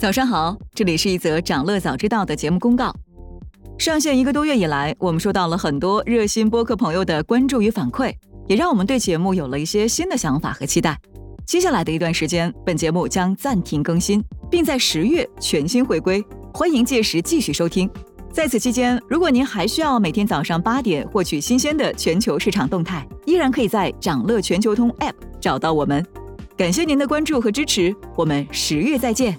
早上好，这里是一则长乐早知道的节目公告。上线一个多月以来，我们收到了很多热心播客朋友的关注与反馈，也让我们对节目有了一些新的想法和期待。接下来的一段时间，本节目将暂停更新，并在十月全新回归，欢迎届时继续收听。在此期间，如果您还需要每天早上八点获取新鲜的全球市场动态，依然可以在掌乐全球通 App 找到我们。感谢您的关注和支持，我们十月再见。